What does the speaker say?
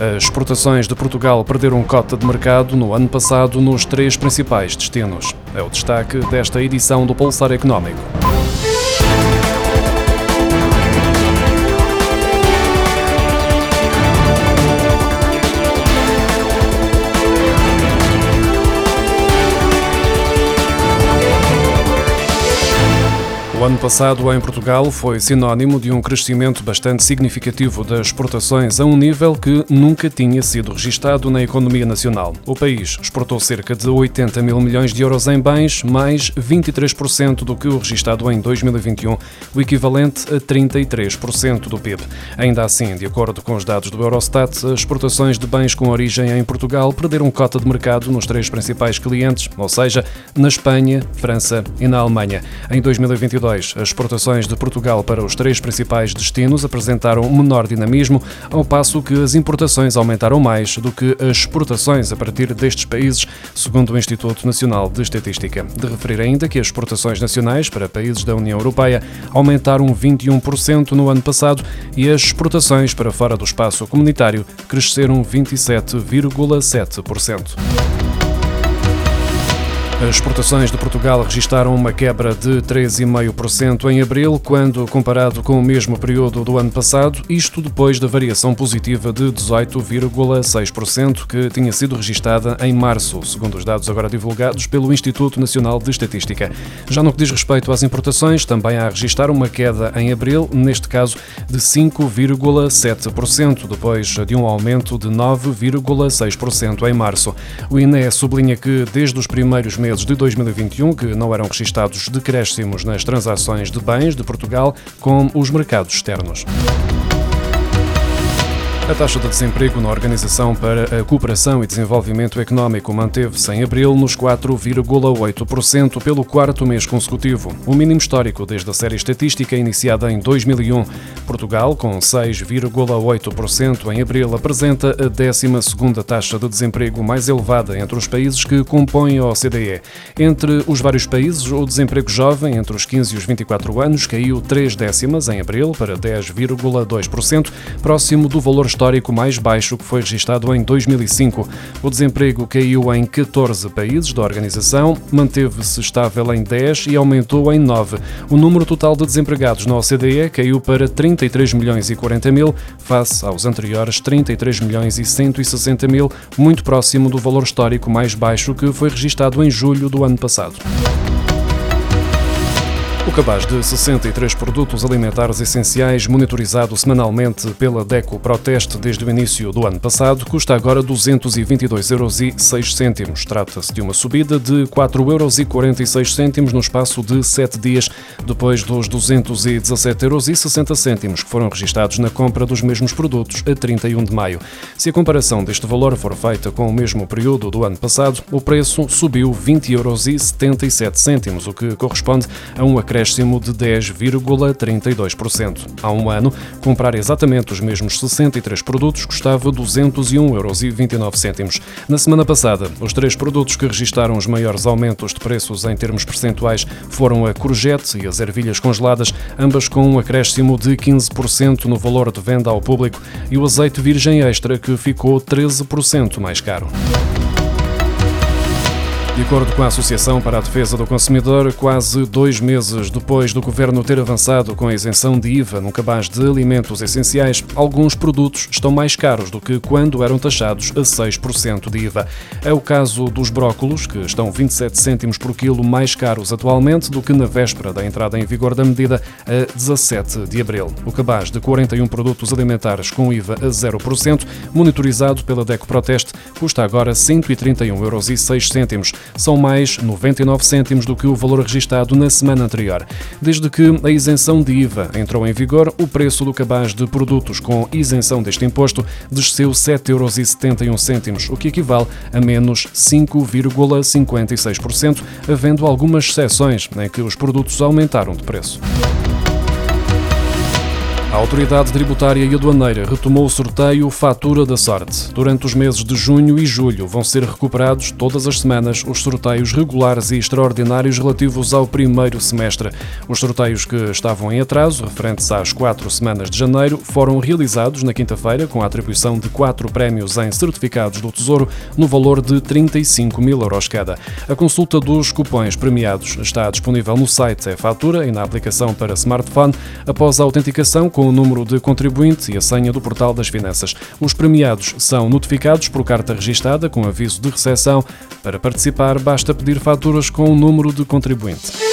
As exportações de Portugal perderam cota de mercado no ano passado nos três principais destinos. É o destaque desta edição do Pulsar Económico. O ano passado em Portugal foi sinónimo de um crescimento bastante significativo das exportações a um nível que nunca tinha sido registado na economia nacional. O país exportou cerca de 80 mil milhões de euros em bens, mais 23% do que o registado em 2021, o equivalente a 33% do PIB. Ainda assim, de acordo com os dados do Eurostat, as exportações de bens com origem em Portugal perderam cota de mercado nos três principais clientes, ou seja, na Espanha, França e na Alemanha. Em 2022, 2022, as exportações de Portugal para os três principais destinos apresentaram menor dinamismo, ao passo que as importações aumentaram mais do que as exportações a partir destes países, segundo o Instituto Nacional de Estatística. De referir ainda que as exportações nacionais para países da União Europeia aumentaram 21% no ano passado e as exportações para fora do espaço comunitário cresceram 27,7%. As exportações de Portugal registaram uma quebra de 3,5% em abril, quando comparado com o mesmo período do ano passado, isto depois da variação positiva de 18,6% que tinha sido registada em março, segundo os dados agora divulgados pelo Instituto Nacional de Estatística. Já no que diz respeito às importações, também há a registrar uma queda em abril, neste caso de 5,7%, depois de um aumento de 9,6% em março. O INE sublinha que desde os primeiros meses meses de 2021 que não eram registados decréscimos nas transações de bens de Portugal com os mercados externos. A taxa de desemprego na Organização para a Cooperação e Desenvolvimento Económico manteve-se em abril nos 4,8% pelo quarto mês consecutivo, o mínimo histórico desde a série estatística iniciada em 2001. Portugal, com 6,8% em abril, apresenta a 12ª taxa de desemprego mais elevada entre os países que compõem a OCDE. Entre os vários países, o desemprego jovem entre os 15 e os 24 anos caiu 3 décimas em abril para 10,2%, próximo do valor histórico histórico mais baixo que foi registado em 2005. O desemprego caiu em 14 países da organização, manteve-se estável em 10 e aumentou em 9. O número total de desempregados na OCDE caiu para 33 milhões e 40 mil, face aos anteriores 33 milhões e 160 mil, muito próximo do valor histórico mais baixo que foi registado em julho do ano passado. O cabaz de 63 produtos alimentares essenciais, monitorizado semanalmente pela DECO Proteste desde o início do ano passado, custa agora 222,06 euros. Trata-se de uma subida de 4,46 euros no espaço de 7 dias, depois dos 217,60 euros que foram registados na compra dos mesmos produtos a 31 de maio. Se a comparação deste valor for feita com o mesmo período do ano passado, o preço subiu 20,77 euros, o que corresponde a um acréscimo acréscimo de 10,32%. Há um ano, comprar exatamente os mesmos 63 produtos custava 201,29 euros. Na semana passada, os três produtos que registaram os maiores aumentos de preços em termos percentuais foram a courgette e as ervilhas congeladas, ambas com um acréscimo de 15% no valor de venda ao público, e o azeite virgem extra, que ficou 13% mais caro. De acordo com a Associação para a Defesa do Consumidor, quase dois meses depois do governo ter avançado com a isenção de IVA no cabaz de alimentos essenciais, alguns produtos estão mais caros do que quando eram taxados a 6% de IVA. É o caso dos brócolos, que estão 27 cêntimos por quilo mais caros atualmente do que na véspera da entrada em vigor da medida a 17 de abril. O cabaz de 41 produtos alimentares com IVA a 0%, monitorizado pela DECO Proteste, custa agora 131,06 euros são mais 99 cêntimos do que o valor registado na semana anterior. Desde que a isenção de IVA entrou em vigor, o preço do cabaz de produtos com isenção deste imposto desceu 7,71 euros, o que equivale a menos 5,56%, havendo algumas exceções em que os produtos aumentaram de preço. Autoridade Tributária e Aduaneira retomou o sorteio Fatura da Sorte. Durante os meses de junho e julho vão ser recuperados todas as semanas os sorteios regulares e extraordinários relativos ao primeiro semestre. Os sorteios que estavam em atraso, referentes às quatro semanas de janeiro, foram realizados na quinta-feira com a atribuição de quatro prémios em certificados do Tesouro no valor de 35 mil euros cada. A consulta dos cupões premiados está disponível no site É Fatura e na aplicação para smartphone após a autenticação com o número de contribuinte e a senha do Portal das Finanças. Os premiados são notificados por carta registada com aviso de recepção. Para participar, basta pedir faturas com o número de contribuinte.